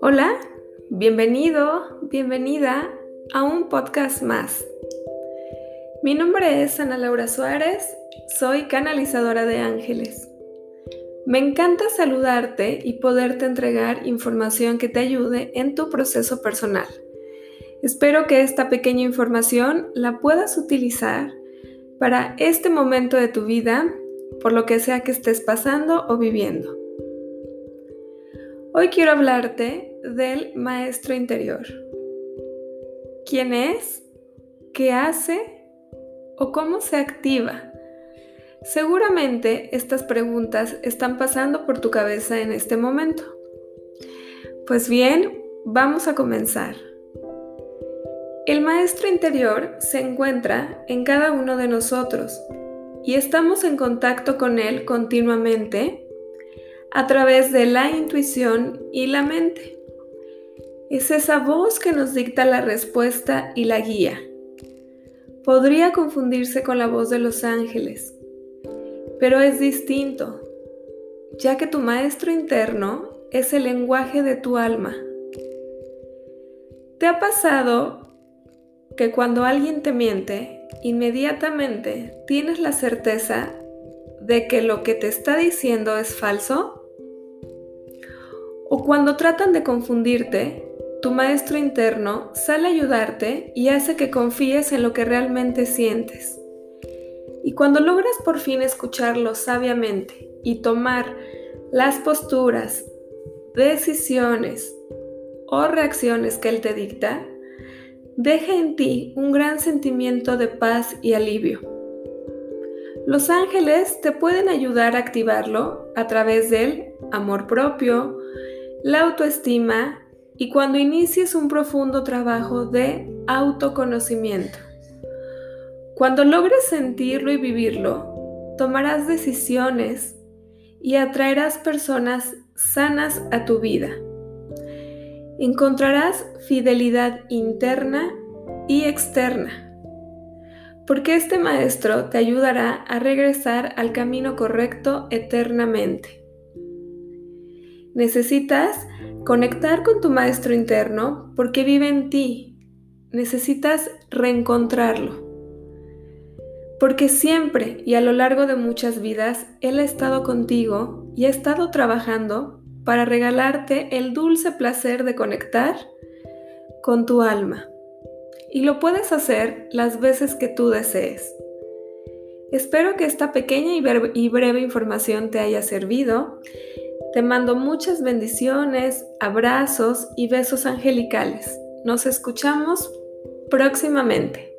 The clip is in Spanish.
Hola, bienvenido, bienvenida a un podcast más. Mi nombre es Ana Laura Suárez, soy canalizadora de ángeles. Me encanta saludarte y poderte entregar información que te ayude en tu proceso personal. Espero que esta pequeña información la puedas utilizar para este momento de tu vida, por lo que sea que estés pasando o viviendo. Hoy quiero hablarte del maestro interior. ¿Quién es? ¿Qué hace? ¿O cómo se activa? Seguramente estas preguntas están pasando por tu cabeza en este momento. Pues bien, vamos a comenzar. El maestro interior se encuentra en cada uno de nosotros y estamos en contacto con él continuamente a través de la intuición y la mente. Es esa voz que nos dicta la respuesta y la guía. Podría confundirse con la voz de los ángeles, pero es distinto, ya que tu maestro interno es el lenguaje de tu alma. ¿Te ha pasado que cuando alguien te miente, inmediatamente tienes la certeza de que lo que te está diciendo es falso? O cuando tratan de confundirte, tu maestro interno sale a ayudarte y hace que confíes en lo que realmente sientes. Y cuando logras por fin escucharlo sabiamente y tomar las posturas, decisiones o reacciones que él te dicta, deja en ti un gran sentimiento de paz y alivio. Los ángeles te pueden ayudar a activarlo a través del amor propio, la autoestima y cuando inicies un profundo trabajo de autoconocimiento. Cuando logres sentirlo y vivirlo, tomarás decisiones y atraerás personas sanas a tu vida encontrarás fidelidad interna y externa, porque este maestro te ayudará a regresar al camino correcto eternamente. Necesitas conectar con tu maestro interno porque vive en ti. Necesitas reencontrarlo. Porque siempre y a lo largo de muchas vidas Él ha estado contigo y ha estado trabajando para regalarte el dulce placer de conectar con tu alma. Y lo puedes hacer las veces que tú desees. Espero que esta pequeña y breve información te haya servido. Te mando muchas bendiciones, abrazos y besos angelicales. Nos escuchamos próximamente.